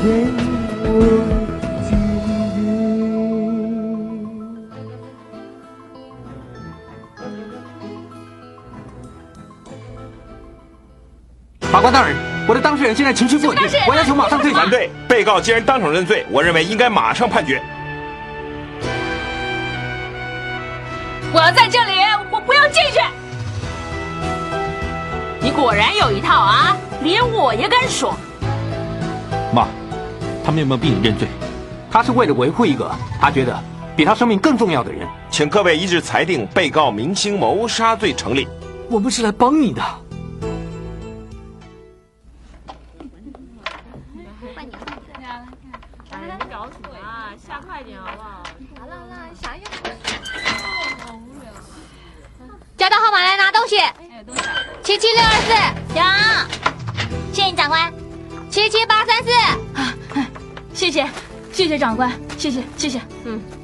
法官大人我的当事人现在情绪不稳定我要求马上退庭对被告既然当场认罪我认为应该马上判决。我要在这里我不要进去。你果然有一套啊连我也敢耍他们有没有逼你认罪？他是为了维护一个他觉得比他生命更重要的人。请各位一致裁定被告明星谋杀罪成立。我们是来帮你的。快点啊下快点好不好啦啦啦啥意思加大号码来拿东西。七七六二四小谢谢长官。七七八三四。谢谢谢谢长官谢谢谢谢。嗯。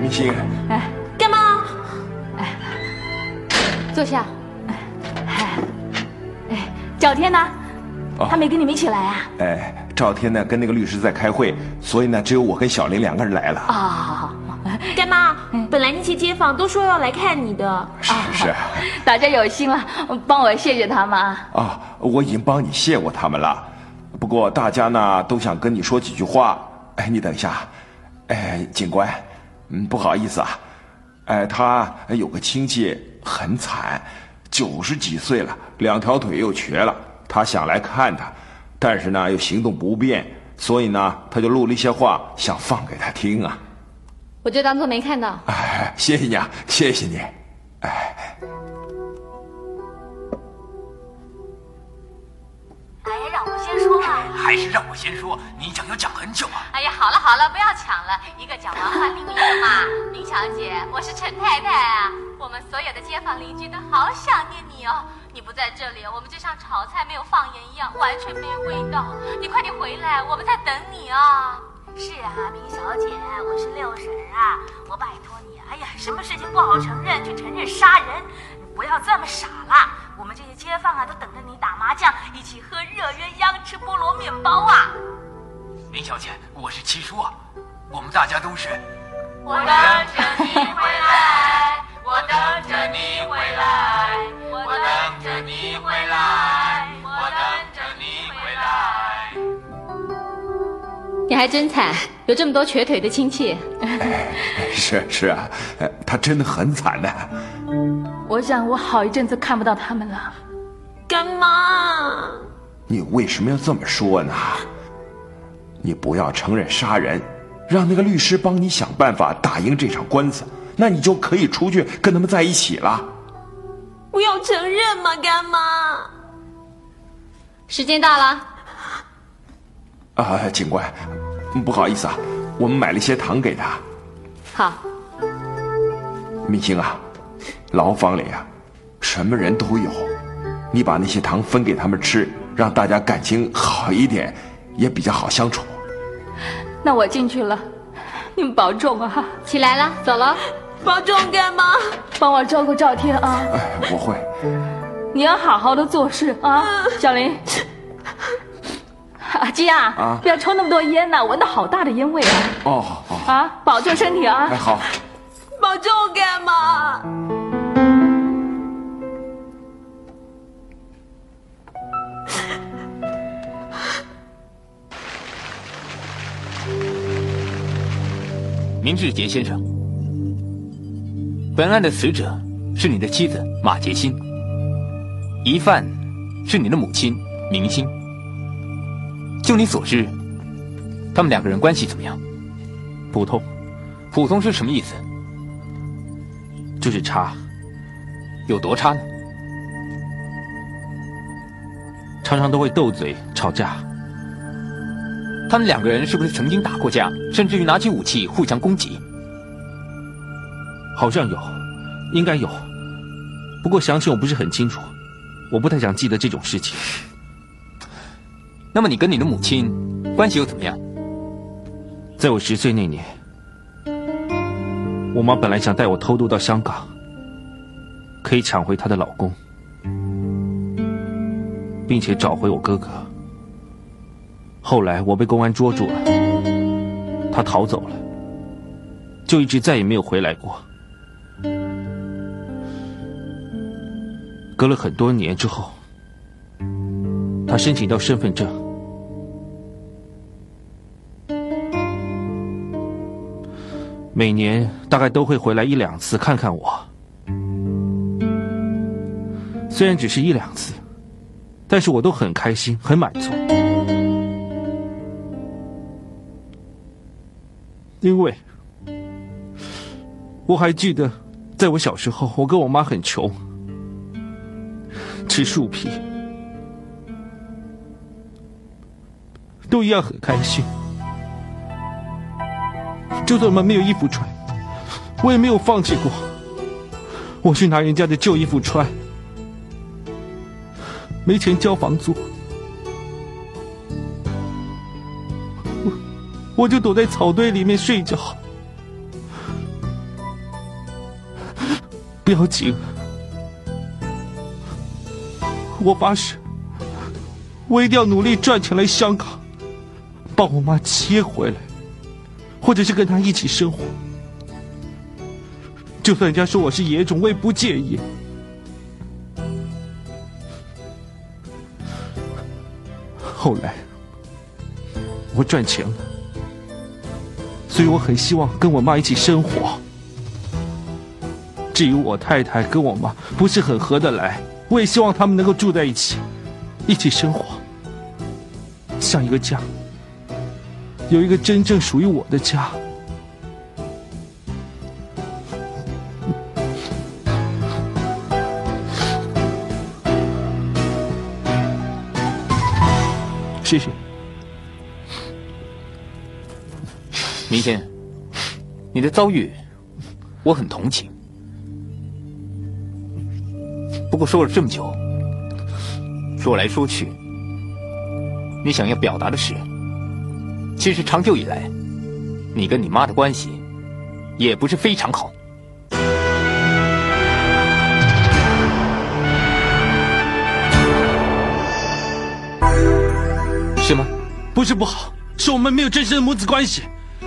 明星，哎干嘛？坐下。哎，哎赵天呢？哦他没跟你们一起来啊？哎，赵天呢跟那个律师在开会，所以呢只有我跟小林两个人来了。啊，好好好，干妈，本来那些街坊都说要来看你的，是是大家有心了，帮我谢谢他们啊。啊，我已经帮你谢过他们了。不过大家呢都想跟你说几句话。哎，你等一下。哎，警官，嗯，不好意思啊。哎，他有个亲戚很惨，九十几岁了，两条腿又瘸了。他想来看他，但是呢又行动不便，所以呢他就录了一些话，想放给他听啊。我就当做没看到。哎，谢谢你啊，谢谢你。哎，让我先说啊。还是让我先说，你讲要讲很久啊。哎呀，好了好了，不要抢了，一个讲完换另一个嘛。林小姐，我是陈太太啊，我们所有的街坊邻居都好想念你哦。你不在这里，我们就像炒菜没有放盐一样，完全没味道。你快点回来，我们在等你啊。是啊，明小姐，我是六婶啊，我拜托你，哎呀，什么事情不好承认就承认杀人，你不要这么傻啦。我们这些街坊啊，都等着你打麻将，一起喝热鸳鸯，吃菠萝面包啊。林小姐，我是七叔啊，我们大家都是。我等着你回来，我等着你回来，我等着你回来，我等着你回来。你还真惨，有这么多瘸腿的亲戚。是是啊，呃他真的很惨的。我想我好一阵子看不到他们了。干妈。你为什么要这么说呢？你不要承认杀人，让那个律师帮你想办法打赢这场官司，那你就可以出去跟他们在一起了。不要承认嘛，干妈。时间到了，啊，警官，不好意思啊，我们买了一些糖给他。好，明星啊，牢房里啊，什么人都有，你把那些糖分给他们吃，让大家感情好一点，也比较好相处。那我进去了，你们保重啊，起来了，走了。保重，干妈。帮我照顾赵天啊。哎，我会。你要好好的做事啊，小林。阿金啊，啊不要抽那么多烟呐、闻到好大的烟味啊！哦哦，啊，保重身体啊哎！好，保重，干嘛。明志杰先生，本案的死者是你的妻子马杰欣，疑犯是你的母亲明星。就你所知，他们两个人关系怎么样？普通，普通是什么意思？就是差，有多差呢？常常都会斗嘴吵架。他们两个人是不是曾经打过架，甚至于拿起武器互相攻击？好像有，应该有，不过详情我不是很清楚，我不太想记得这种事情。那么你跟你的母亲关系又怎么样？在我十岁那年，我妈本来想带我偷渡到香港，可以抢回她的老公，并且找回我哥哥。后来我被公安捉住了，他逃走了，就一直再也没有回来过。隔了很多年之后，他申请到身份证。每年大概都会回来一两次看看我，虽然只是一两次，但是我都很开心，很满足，因为我还记得，在我小时候，我跟我妈很穷，吃树皮都一样很开心。就算我们没有衣服穿，我也没有放弃过。我去拿人家的旧衣服穿，没钱交房租，我我就躲在草堆里面睡觉。不要紧，我发誓，我一定要努力赚钱来香港，帮我妈接回来，或者是跟他一起生活。就算人家说我是野种，我也不介意。后来我赚钱了，所以我很希望跟我妈一起生活。至于我太太跟我妈不是很合得来，我也希望他们能够住在一起，一起生活，像一个家，有一个真正属于我的家。谢谢，明天，你的遭遇，我很同情。不过说了这么久，说来说去，你想要表达的是，其实长久以来，你跟你妈的关系，也不是非常好。是吗？不是不好，是我们没有真实的母子关系，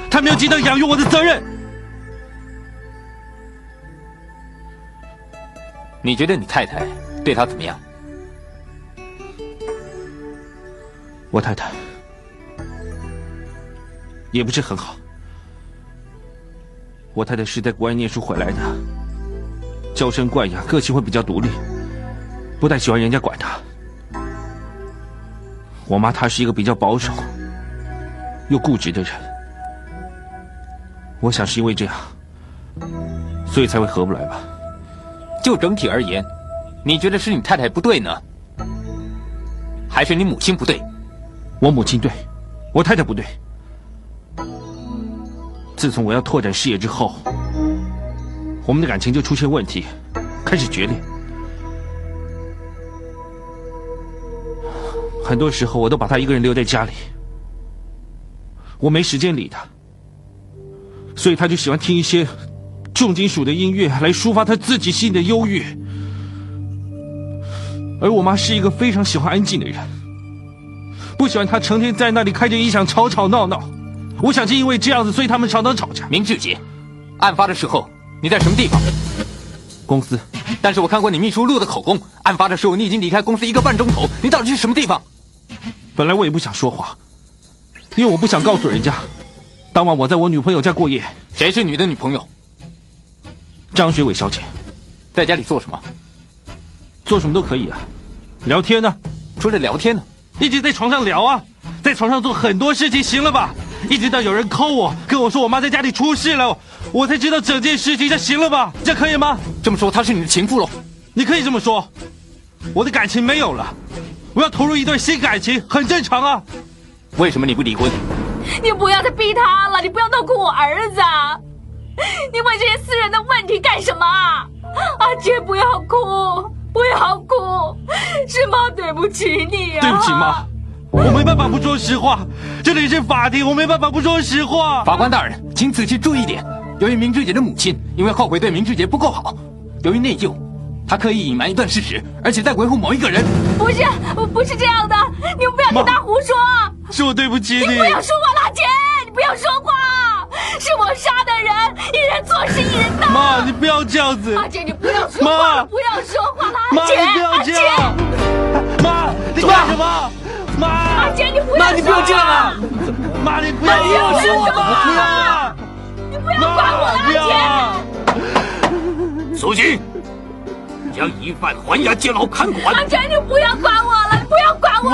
他没有尽到养育我的责任。你觉得你太太对他怎么样？我太太也不是很好。我太太是在国外念书回来的，娇生惯养，个性会比较独立，不太喜欢人家管她。我妈她是一个比较保守又固执的人，我想是因为这样，所以才会合不来吧。就整体而言，你觉得是你太太不对呢，还是你母亲不对？我母亲对，我太太不对。自从我要拓展事业之后，我们的感情就出现问题，开始决裂。很多时候，我都把她一个人留在家里，我没时间理她，所以她就喜欢听一些重金属的音乐来抒发她自己心里的忧郁。而我妈是一个非常喜欢安静的人，不喜欢她成天在那里开着音响吵吵闹闹。我想是因为这样子，所以他们常常吵架。明志杰，案发的时候你在什么地方？公司。但是我看过你秘书录的口供，案发的时候你已经离开公司一个半钟头，你到底去什么地方？本来我也不想说话，因为我不想告诉人家，当晚我在我女朋友家过夜。谁是你的女朋友？张学伟小姐。在家里做什么？做什么都可以啊，聊天呢？除了聊天呢？一直在床上聊啊，在床上做很多事情，行了吧？一直到有人 call 我，跟我说我妈在家里出事了，我才知道整件事情，这行了吧？这可以吗？这么说，她是你的情妇喽？你可以这么说，我的感情没有了，我要投入一段新感情，很正常啊。为什么你不离婚？你不要再逼他了，你不要弄哭我儿子，你问这些私人的问题干什么啊？阿杰，不要哭，不要哭，是妈对不起你啊！对不起妈。我没办法不说实话，这里是法庭，我没办法不说实话。法官大人，请仔细注意点。由于明志杰的母亲因为后悔对明志杰不够好，由于内疚，她刻意隐瞒一段事实，而且在维护某一个人。不是，不是这样的，你们不要听他胡说。是我对不起你。你不要说话，拉杰，你不要说话。是我杀的人，一人做事一人当。妈，你不要这样子。阿杰，你不要说话，不要说话，拉杰。妈，你不要这样。妈，你干什么？妈，阿杰，你不要，妈，你不要这样啊！妈，你不要这样说话，不要，你不要管我，阿杰。苏军，将疑犯还押监牢看管。阿杰，你不要管我了，你不要管我。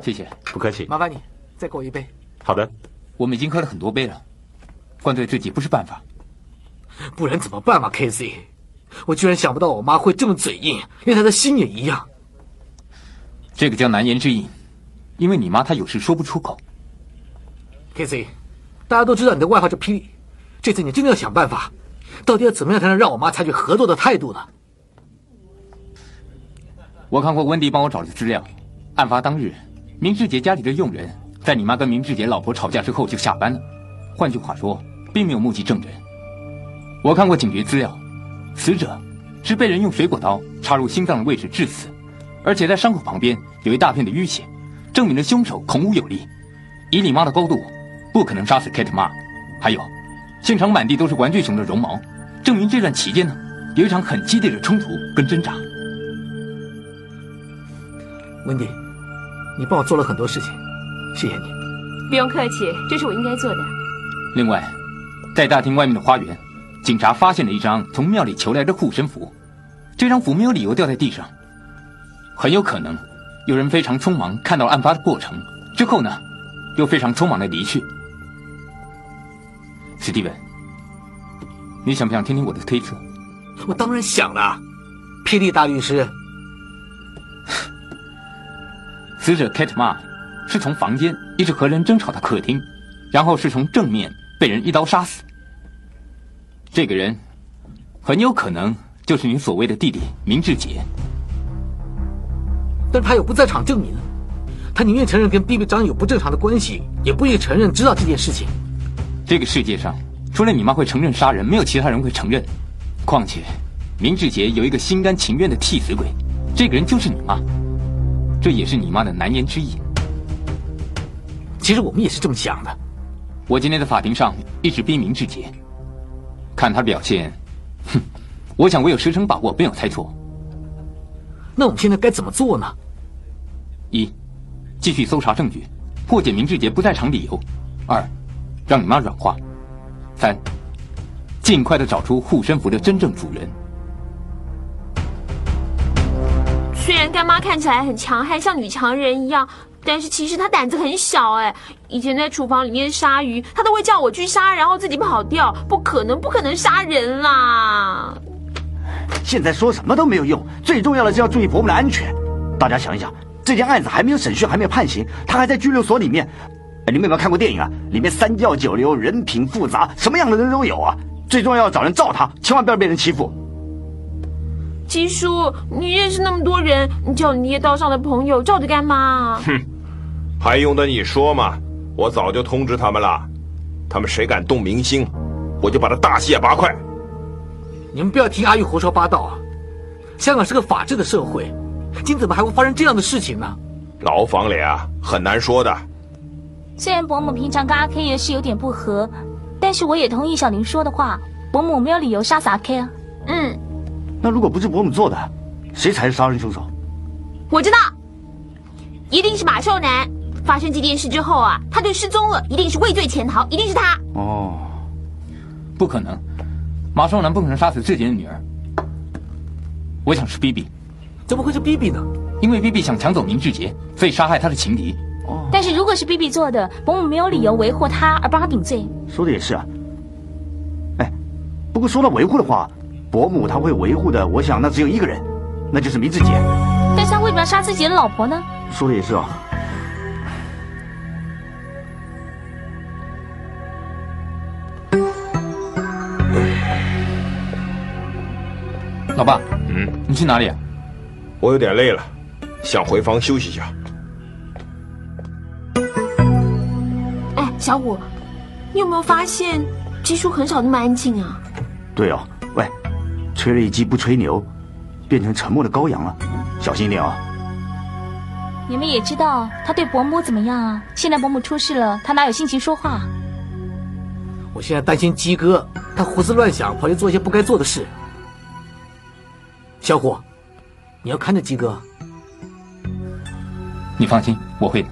谢谢。不客气。麻烦你再给我一杯。好的，我们已经喝了很多杯了，灌醉自己不是办法。不然怎么办嘛，K.C.？我居然想不到我妈会这么嘴硬，连她的心也一样。这个叫难言之隐，因为你妈她有事说不出口。K.C.，大家都知道你的外号叫霹雳，这次你真的要想办法，到底要怎么样才能让我妈采取合作的态度呢？我看过温迪帮我找的资料，案发当日，明志杰家里的佣人在你妈跟明志杰老婆吵架之后就下班了，换句话说，并没有目击证人。我看过警局资料，死者是被人用水果刀插入心脏的位置致死，而且在伤口旁边有一大片的淤血，证明了凶手孔武有力。以你妈的高度，不可能杀死 Kate 妈。还有，现场满地都是玩具熊的绒毛，证明这段期间呢，有一场很激烈的冲突跟挣扎。温迪，你帮我做了很多事情，谢谢你。不用客气，这是我应该做的。另外，在大厅外面的花园，警察发现了一张从庙里求来的护身符，这张符没有理由掉在地上，很有可能有人非常匆忙看到了案发的过程，之后呢，又非常匆忙的离去。史蒂文，你想不想听听我的推测？我当然想了，霹雳大律师。死者 Kate Ma 是从房间一直和人争吵到客厅，然后是从正面被人一刀杀死。这个人很有可能就是你所谓的弟弟明志杰，但他有不在场证明，他宁愿承认跟 B B 张有不正常的关系，也不愿意承认知道这件事情。这个世界上除了你妈会承认杀人，没有其他人会承认。况且，明志杰有一个心甘情愿的替死鬼，这个人就是你妈。这也是你妈的难言之隐。其实我们也是这么想的。我今天在法庭上一直逼明志杰，看他表现，哼，我想我有十成把握没有猜错。那我们现在该怎么做呢？一，继续搜查证据，破解明志杰不在场理由；二，让你妈软化；三，尽快的找出护身符的真正主人。虽然干妈看起来很强悍，像女强人一样，但是其实他胆子很小。哎，以前在厨房里面杀鱼，他都会叫我去杀，然后自己跑掉。不可能，不可能杀人啦！现在说什么都没有用，最重要的是要注意伯母的安全。大家想一想，这件案子还没有审讯，还没有判刑，他还在拘留所里面。哎，你们有没有看过电影啊？里面三教九流，人品复杂，什么样的人都有啊。最重要要找人罩他，千万不要被人欺负。七叔，你认识那么多人，你叫你捏刀上的朋友罩着干嘛？哼，还用得你说吗？我早就通知他们了，他们谁敢动明星，我就把他大卸八块。你们不要听阿玉胡说八道啊！香港是个法治的社会，今怎么还会发生这样的事情呢？牢房里啊，很难说的。虽然伯母平常跟阿 K 也是有点不和，但是我也同意小林说的话，伯母没有理由杀死阿 K 啊。嗯。那如果不是伯母做的，谁才是杀人凶手？我知道，一定是马寿男。发生这件事之后啊，他就失踪了，一定是畏罪潜逃，一定是他。哦，不可能，马少南不可能杀死自己的女儿。我想是 B B，怎么会是 B B 呢？因为 B B 想抢走明志杰，所以杀害他的情敌。哦，但是如果是 B B 做的，伯母没有理由维护他而帮他顶罪。说的也是啊。哎，不过说到维护的话。伯母她会维护的，我想那只有一个人，那就是明志杰。但是他为什么要杀自己的老婆呢？说的也是啊。老爸，嗯，你去哪里啊？我有点累了，想回房休息一下。哎，小五，你有没有发现鸡叔很少那么安静啊？对哦，喂。吹了一鸡不吹牛，变成沉默的羔羊了，小心一点啊！你们也知道他对伯母怎么样啊？现在伯母出事了，他哪有心情说话？我现在担心鸡哥，他胡思乱想，跑去做一些不该做的事。小虎，你要看着鸡哥。你放心，我会的。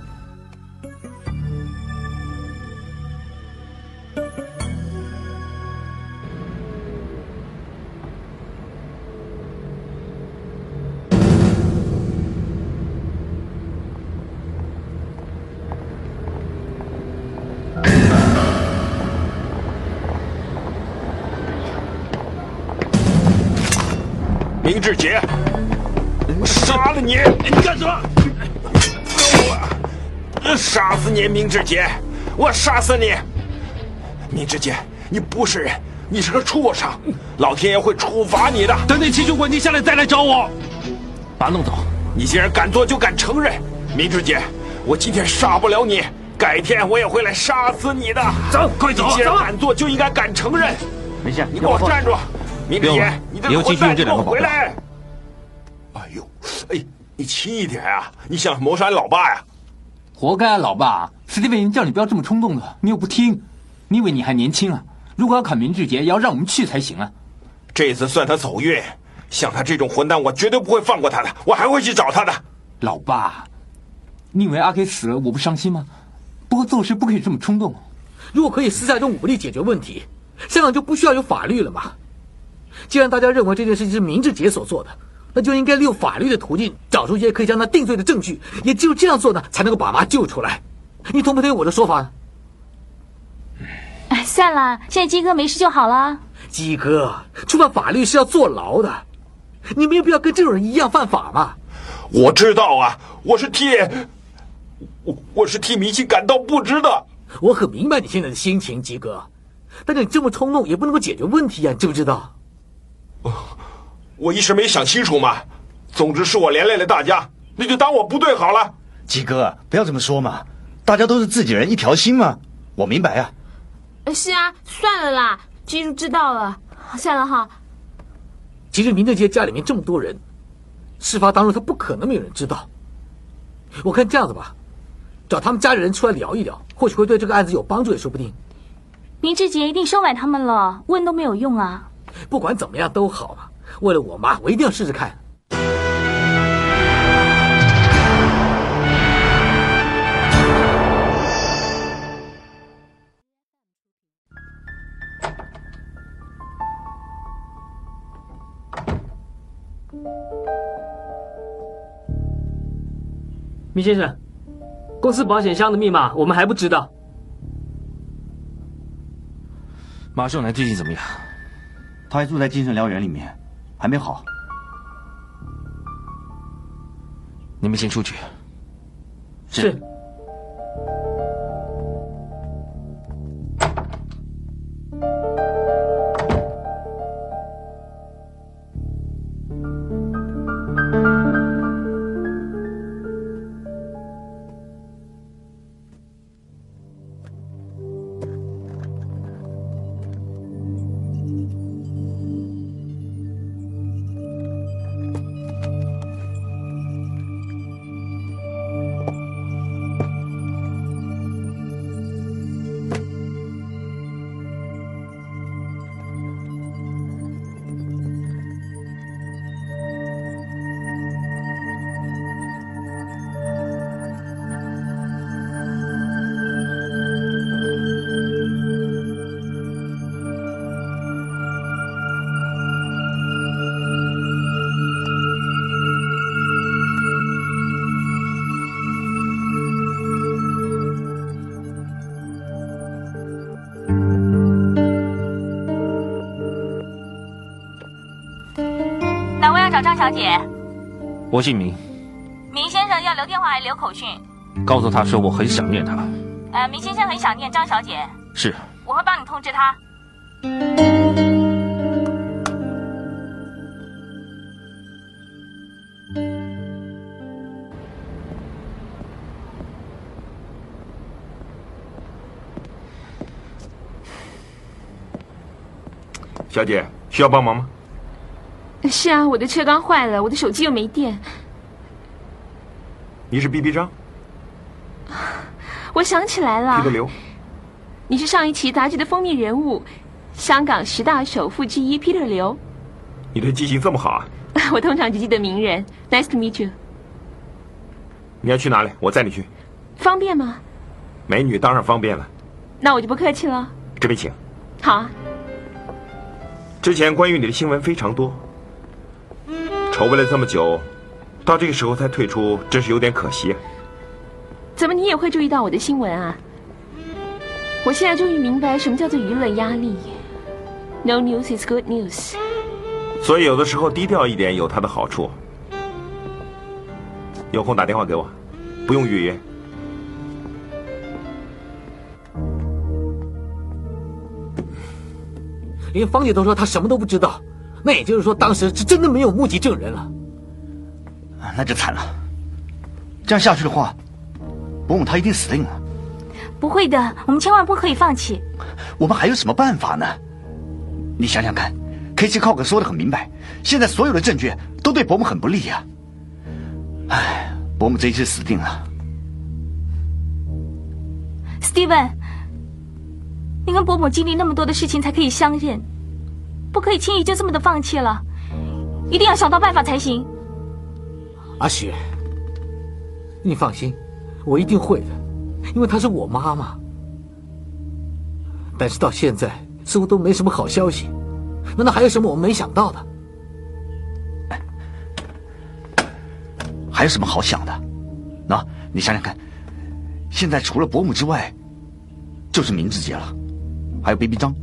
明志杰，我杀了你！你干什么？我杀死你，明志杰！我杀死你！明志杰，你不是人，你是个畜生，老天爷会处罚你的。等你情绪稳定下来再来找我，把他弄走。你既然敢做，就敢承认。明志杰，我今天杀不了你，改天我也会来杀死你的。走，快走！你既然敢做，就应该敢承认。没事，你给我站住！明志杰，你这个混蛋，给我回来！哎呦，哎，你轻一点啊！你想谋杀你老爸呀？活该啊，老爸！史蒂文叫你不要这么冲动的，你又不听。你以为你还年轻啊？如果要砍明志杰，也要让我们去才行啊！这次算他走运。像他这种混蛋，我绝对不会放过他的，我还会去找他的。老爸，你以为阿 K 死了我不伤心吗？不过做事不可以这么冲动。如果可以私下用武力解决问题，香港就不需要有法律了嘛。既然大家认为这件事情是明志杰所做的，那就应该利用法律的途径找出一些可以将他定罪的证据。也只有这样做呢，才能够把妈救出来。你同不同意我的说法呢？哎，算了，现在鸡哥没事就好了。鸡哥，触犯法律是要坐牢的。你没有必要跟这种人一样犯法嘛？我知道啊，我是替我我是替明星感到不值的。我很明白你现在的心情，吉哥，但是你这么冲动也不能够解决问题呀，你知不知道？我一时没想清楚嘛。总之是我连累了大家，那就当我不对好了。吉哥，不要这么说嘛，大家都是自己人，一条心嘛。我明白啊。是啊，算了啦，记住知道了，算了哈。其实明正杰家里面这么多人，事发当日他不可能没有人知道。我看这样子吧，找他们家里人出来聊一聊，或许会对这个案子有帮助也说不定。明志杰一定收买他们了，问都没有用啊。不管怎么样都好嘛，为了我妈，我一定要试试看。米先生，公司保险箱的密码我们还不知道。马胜男最近怎么样？他还住在精神疗养里面，还没好。你们先出去。是。张小姐，我姓明。明先生要留电话还是留口讯？告诉他说我很想念他。呃，明先生很想念张小姐。是。我会帮你通知他。小姐，需要帮忙吗？是啊，我的车刚坏了，我的手机又没电。你是 B B 张？我想起来了。皮特刘。你是上一期杂志的封面人物，香港十大首富之一 Peter 刘。你的记性这么好啊！我通常只记得名人。Nice to meet you。你要去哪里？我载你去。方便吗？美女当然方便了。那我就不客气了。这边请。好啊。之前关于你的新闻非常多。筹备了这么久，到这个时候才退出，真是有点可惜。怎么你也会注意到我的新闻啊？我现在终于明白什么叫做舆论压力。No news is good news。所以有的时候低调一点有它的好处。有空打电话给我，不用预约。连芳姐都说她什么都不知道，那也就是说当时是真的没有目击证人了。那就惨了。这样下去的话，伯母她一定死定了。不会的，我们千万不可以放弃。我们还有什么办法呢？你想想看，K 七靠可说的很明白，现在所有的证据都对伯母很不利呀。唉，伯母这一次死定了。Steven，你跟伯母经历那么多的事情才可以相认，不可以轻易就这么的放弃了，一定要想到办法才行。阿雪，你放心，我一定会的，因为她是我妈妈。但是到现在似乎都没什么好消息，难道还有什么我们没想到的？还有什么好想的？那、你想想看，现在除了伯母之外，就是明志杰了，还有 baby 张，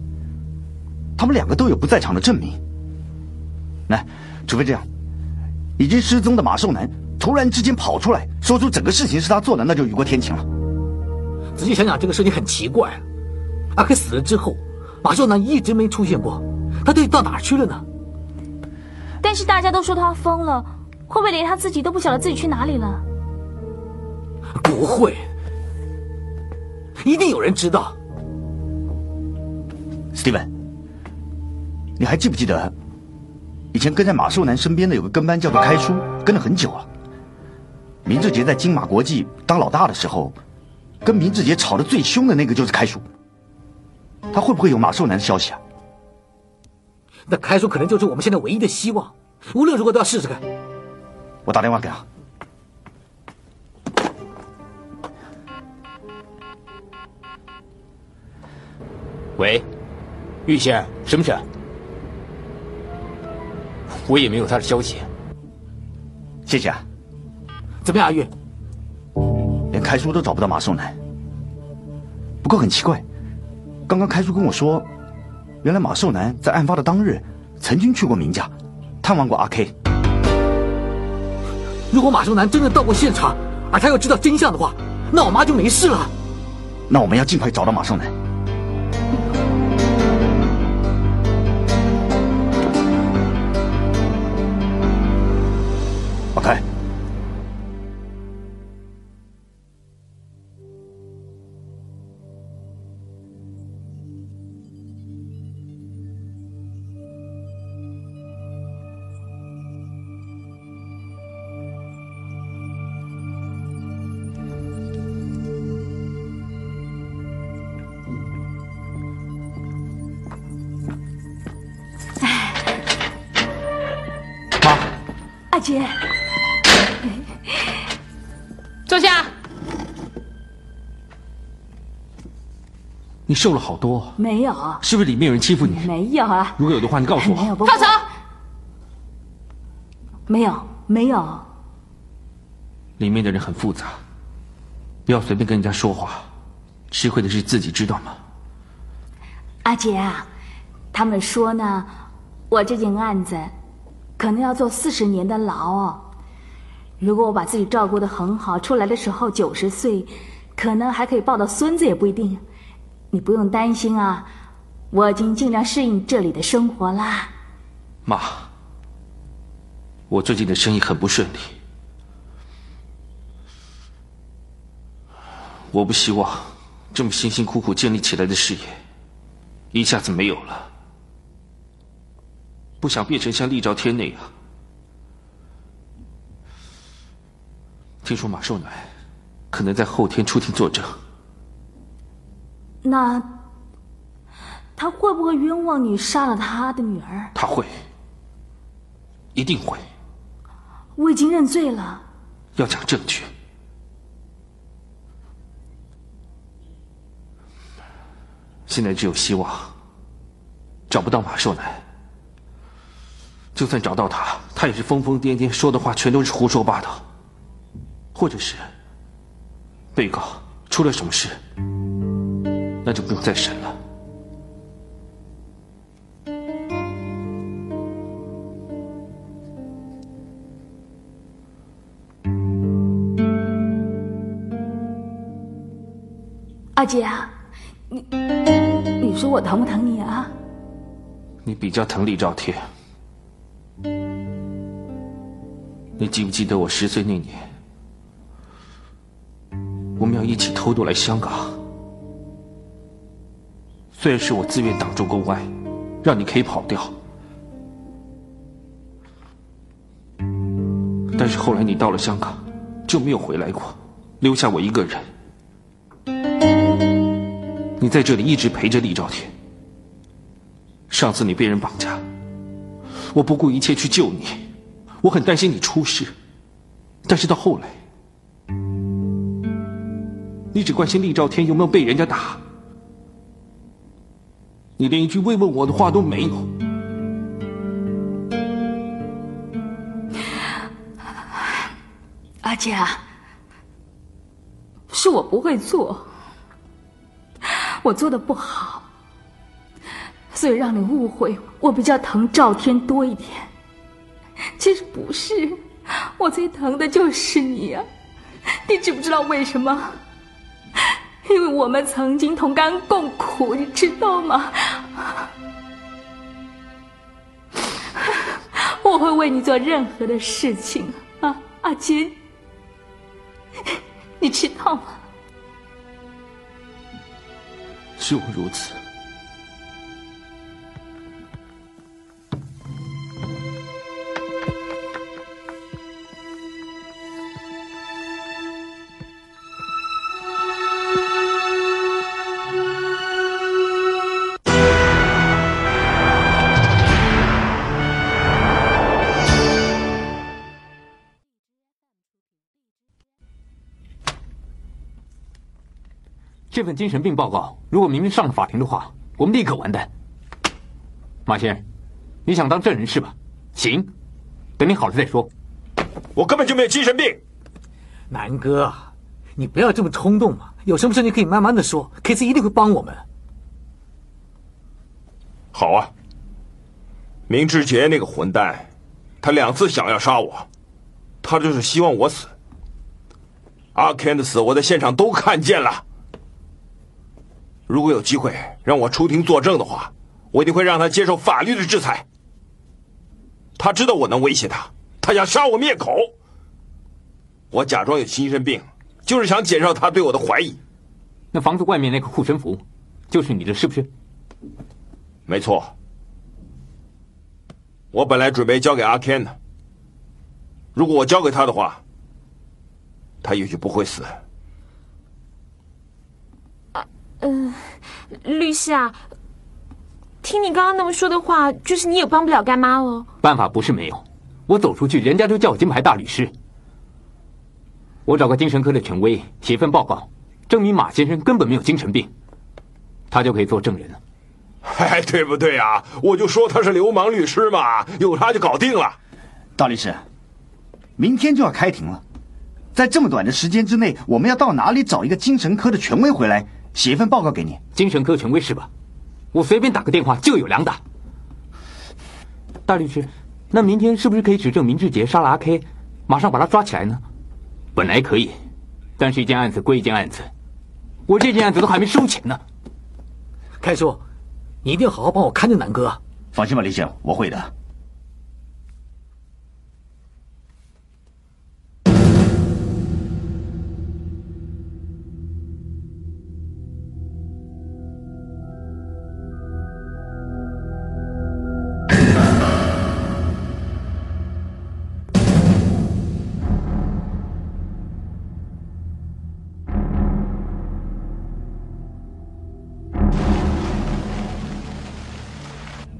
他们两个都有不在场的证明。来，除非这样，已经失踪的马寿南突然之间跑出来，说出整个事情是他做的，那就雨过天晴了。仔细想想，这个事情很奇怪。阿克死了之后，马寿南一直没出现过，他到底到哪儿去了呢？但是大家都说他疯了，会不会连他自己都不晓得自己去哪里了？不会，一定有人知道。Steven，你还记不记得，以前跟在马寿南身边的有个跟班叫做开叔，跟了很久了。明志杰在金马国际当老大的时候，跟明志杰吵得最凶的那个就是开叔。他会不会有马寿南的消息啊？那开叔可能就是我们现在唯一的希望，无论如何都要试试看。我打电话给他。喂，玉仙，什么事？我也没有他的消息。谢谢啊。怎么样，阿玉？连开叔都找不到马寿男。不过很奇怪，刚刚开叔跟我说，原来马寿南在案发的当日曾经去过明家，探望过阿 K。如果马寿南真的到过现场，而他又知道真相的话，那我妈就没事了。那我们要尽快找到马寿男。阿杰，坐下。你瘦了好多，没有，是不是里面有人欺负你？没有啊，如果有的话，你告诉我。没有，不放手。没有，没有。里面的人很复杂，不要随便跟人家说话，吃亏的是自己，知道吗？阿杰啊，他们说呢，我这件案子可能要坐四十年的牢哦。如果我把自己照顾的很好，出来的时候九十岁，可能还可以抱到孙子也不一定。你不用担心啊，我已经尽量适应这里的生活啦。妈，我最近的生意很不顺利，我不希望这么辛辛苦苦建立起来的事业一下子没有了，不想变成像厉兆天那样。听说马寿乃可能在后天出庭作证，那他会不会冤枉你杀了他的女儿？他会，一定会，我已经认罪了。要讲证据。现在只有希望，找不到马寿乃。就算找到他他也是疯疯癫癫说的话全都是胡说八道。或者是被告出了什么事那就不用再审了。阿杰啊你你说我疼不疼你啊？你比较疼李兆天你记不记得我十岁那年，我们要一起偷渡来香港？虽然是我自愿挡住公安，让你可以跑掉，但是后来你到了香港，就没有回来过，留下我一个人。你在这里一直陪着厉兆天。上次你被人绑架，我不顾一切去救你，我很担心你出事，但是到后来，你只关心厉兆天有没有被人家打，你连一句慰问我的话都没有。阿姐啊，是我不会做，我做的不好。所以让你误会，我比较疼赵天多一点。其实不是，我最疼的就是你呀！你知不知道为什么？因为我们曾经同甘共苦，你知道吗？我会为你做任何的事情啊，阿金，你知道吗？就如此。份精神病报告，如果明明上了法庭的话，我们立刻完蛋。马先生，你想当证人是吧？行，等你好了再说。我根本就没有精神病。南哥，你不要这么冲动嘛，有什么事你可以慢慢的说，K C 一定会帮我们。好啊，明志杰那个混蛋，他两次想要杀我，他就是希望我死。阿 Ken 的死，我在现场都看见了。如果有机会让我出庭作证的话，我一定会让他接受法律的制裁。他知道我能威胁他，他想杀我灭口。我假装有精神病，就是想减少他对我的怀疑。那房子外面那个护身符，就是你的，是不是？没错。我本来准备交给阿 Ken 的，如果我交给他的话，他也许不会死。嗯，律师啊，听你刚刚那么说的话，就是你也帮不了干妈喽。办法不是没有，我走出去，人家就叫我金牌大律师。我找个精神科的权威写份报告，证明马先生根本没有精神病，他就可以做证人了。哎，对不对啊？我就说他是流氓律师嘛，有他就搞定了。大律师，明天就要开庭了，在这么短的时间之内，我们要到哪里找一个精神科的权威回来？写一份报告给你，精神科权威是吧？我随便打个电话就有两打。大律师，那明天是不是可以指证明志杰杀了阿 K，马上把他抓起来呢？本来可以，但是一件案子归一件案子，我这件案子都还没收钱呢。开叔，你一定要好好帮我看着南哥。放心吧，李醒，我会的。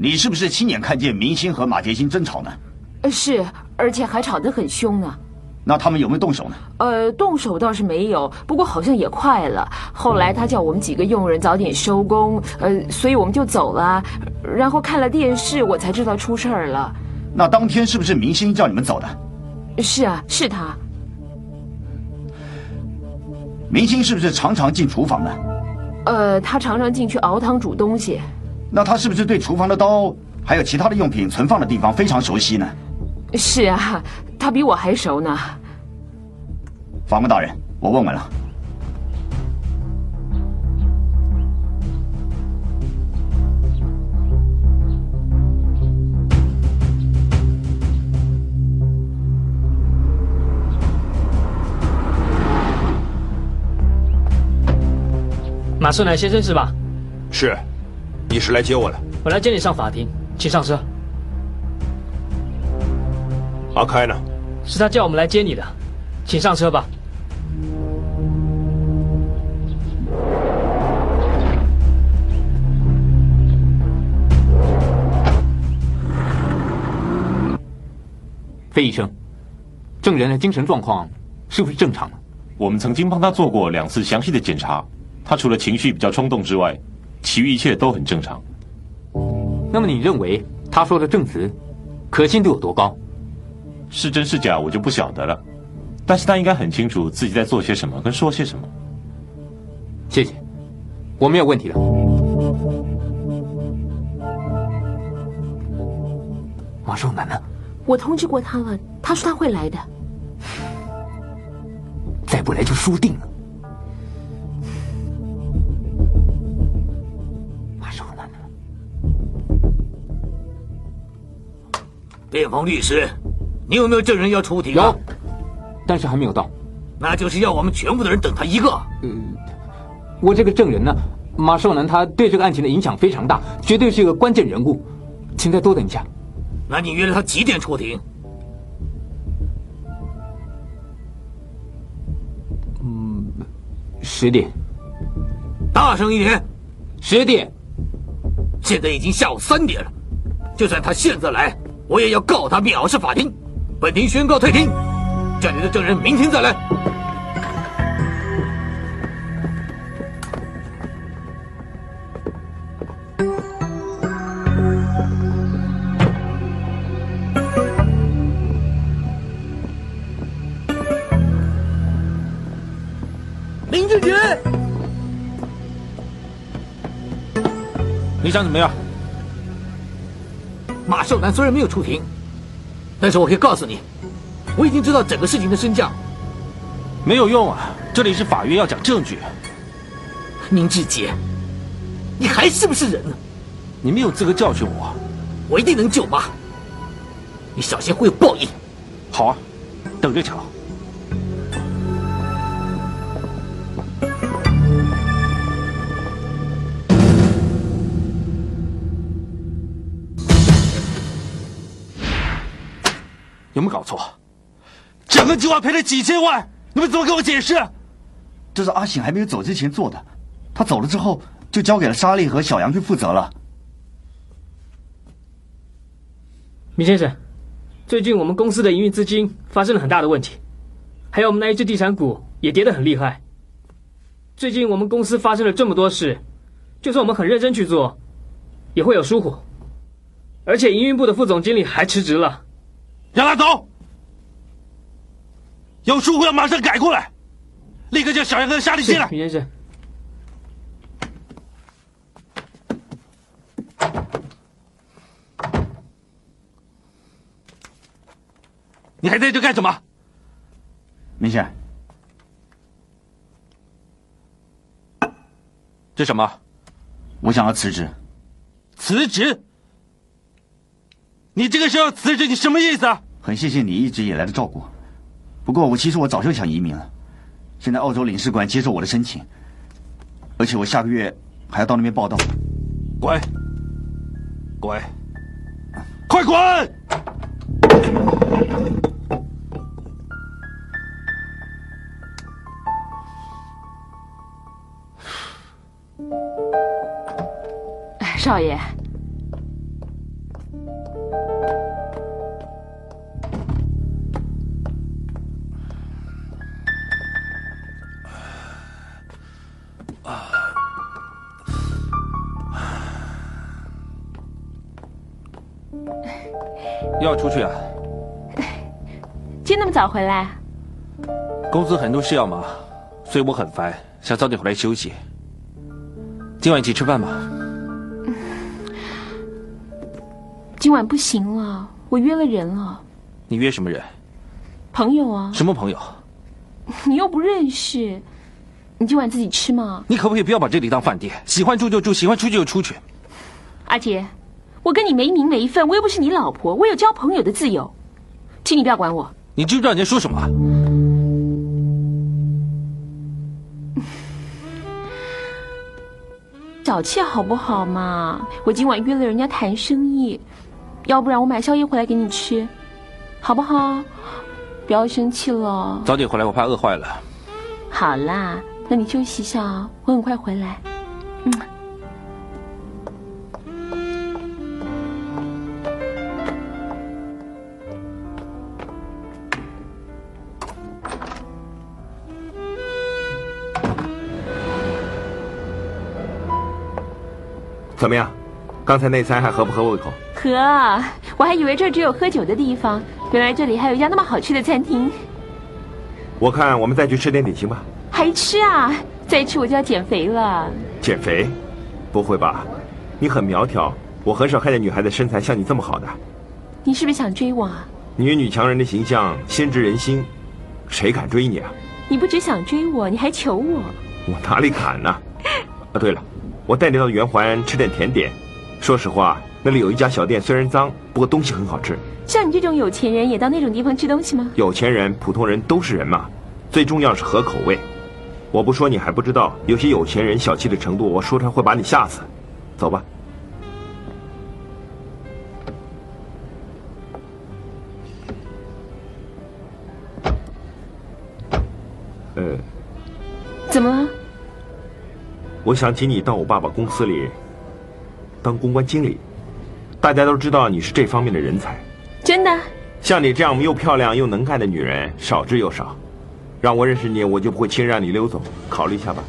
你是不是亲眼看见明星和马杰星争吵呢？是，而且还吵得很凶呢。那他们有没有动手呢？呃，动手倒是没有，不过好像也快了。后来他叫我们几个佣人早点收工，呃，所以我们就走了。然后看了电视，我才知道出事儿了。那当天是不是明星叫你们走的？是啊，是他。明星是不是常常进厨房呢？呃，他常常进去熬汤煮东西。那他是不是对厨房的刀还有其他的用品存放的地方非常熟悉呢？是啊他比我还熟呢。法官大人我问问了。马胜来先生是吧？是。你是来接我的？我来接你上法庭，请上车。阿开呢？是他叫我们来接你的，请上车吧。费医生，证人的精神状况是不是正常的？我们曾经帮他做过两次详细的检查，他除了情绪比较冲动之外，其余一切都很正常。那么你认为他说的证词可信度有多高？是真是假我就不晓得了，但是他应该很清楚自己在做些什么跟说些什么。谢谢，我没有问题了。马寿南呢？我通知过他了，他说他会来的。再不来就输定了。辩方律师，你有没有证人要出庭？有，但是还没有到。那就是要我们全部的人等他一个。嗯，我这个证人呢，马少南他对这个案情的影响非常大，绝对是一个关键人物，请再多等一下。那你约了他几点出庭？嗯，十点。大声一点。十点。现在已经下午三点了，就算他现在来，我也要告他藐视法庭。本庭宣告退庭，这里的证人明天再来。林俊杰，你想怎么样？马少南虽然没有出庭，但是我可以告诉你，我已经知道整个事情的真相。没有用啊，这里是法院，要讲证据。明志杰，你还是不是人呢？你没有资格教训我。我一定能救妈。你小心会有报应。好啊，等着瞧。有没有搞错？整个计划赔了几千万，你们怎么跟我解释？这是阿醒还没有走之前做的，他走了之后就交给了沙莉和小杨去负责了。米先生，最近我们公司的营运资金发生了很大的问题，还有我们那一只地产股也跌得很厉害。最近我们公司发生了这么多事，就算我们很认真去做，也会有疏忽。而且营运部的副总经理还辞职了。让他走，有疏忽要马上改过来，立刻叫小杨和沙利进来。米先生，你还在这干什么？明显，这什么？我想要辞职。辞职？你这个时候辞职，你什么意思啊？很谢谢你一直以来的照顾，不过我其实我早就想移民了，现在澳洲领事馆接受我的申请，而且我下个月还要到那边报道。滚！滚！快滚！少爷。要出去啊？今天那么早回来？公司很多事要忙，所以我很烦，想早点回来休息。今晚一起吃饭吧。今晚不行了，我约了人了。你约什么人？朋友啊。什么朋友？你又不认识，你今晚自己吃吗？你可不可以不要把这里当饭店？喜欢住就住，喜欢出去就出去。阿杰，我跟你没名没分，我又不是你老婆，我有交朋友的自由，请你不要管我。你知不知道你在说什么？小气好不好嘛？我今晚约了人家谈生意，要不然我买宵夜回来给你吃，好不好？不要生气了。早点回来，我怕饿坏了。好啦，那你休息一下哦，我很快回来。嗯。怎么样？刚才那餐还合不合胃口？合，我还以为这只有喝酒的地方，原来这里还有一家那么好吃的餐厅。我看我们再去吃点点心吧。还吃啊？再吃我就要减肥了。减肥？不会吧？你很苗条，我很少看见女孩子身材像你这么好的。你是不是想追我啊？你女强人的形象先知人心，谁敢追你啊？你不只想追我，你还求我。我哪里敢呢？啊，对了。我带你到圆环吃点甜点。说实话，那里有一家小店，虽然脏，不过东西很好吃。像你这种有钱人也到那种地方吃东西吗？有钱人、普通人都是人嘛，最重要是合口味。我不说你还不知道，有些有钱人小气的程度，我说出来会把你吓死。走吧。呃，怎么了？我想请你到我爸爸公司里当公关经理，大家都知道你是这方面的人才。真的？像你这样又漂亮又能干的女人少之又少，让我认识你，我就不会轻易让你溜走。考虑一下吧。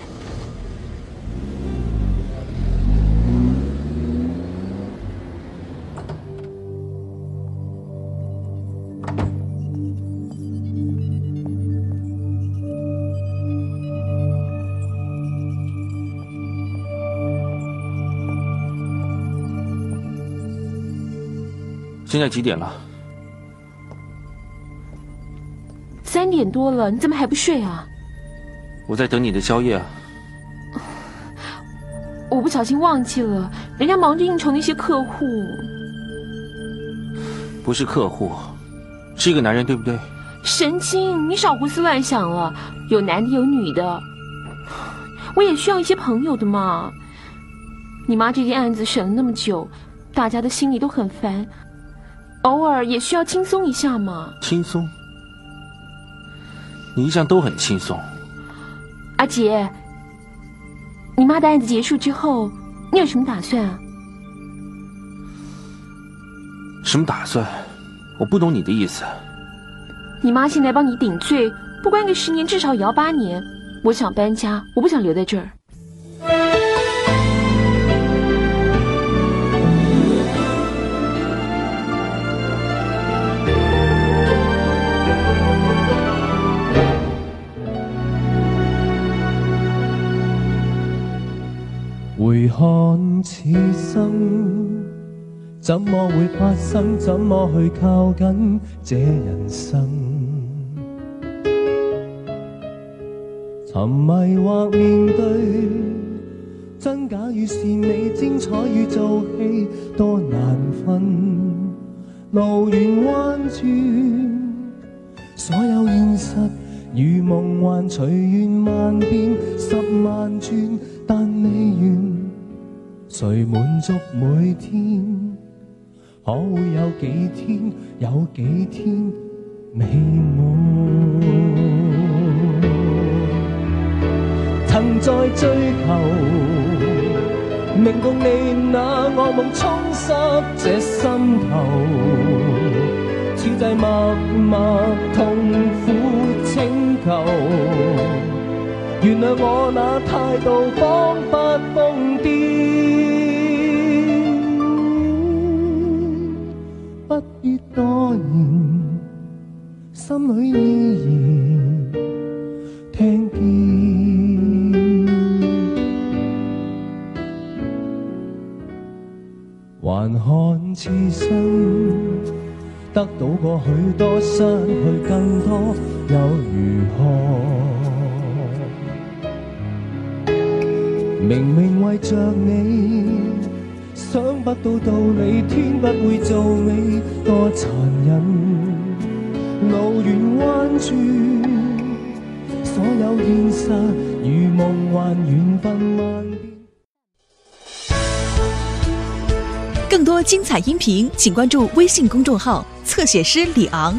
现在几点了？三点多了，你怎么还不睡啊？我在等你的宵夜啊。我不小心忘记了，人家忙着应酬那些客户。不是客户，是一个男人，对不对？神经！你少胡思乱想了，有男的有女的，我也需要一些朋友的嘛。你妈这件案子审了那么久，大家的心里都很烦。偶尔也需要轻松一下嘛。轻松？你一向都很轻松。阿杰，你妈的案子结束之后，你有什么打算啊？什么打算？我不懂你的意思。你妈现在帮你顶罪，不关个十年，至少也要八年。我想搬家，我不想留在这儿。回看此生，怎么会发生？怎么去靠近这人生？沉迷或面对，真假与善美，精彩与做戏，多难分。路远弯转，所有现实如梦幻，随缘万变，十万转，但未完。谁满足每天？可会有几天？有几天美满？曾在追求，明共你那恶梦冲湿这心头，此际默默痛苦请求，原谅我那态度仿佛心里依然听见，还看此生得到过许多，失去更多，又如何？明明为着你。想不到道理，天不会做你，多残忍。路远弯转，所有现实与梦幻缘分万变。更多精彩音频，请关注微信公众号“侧写师李昂”。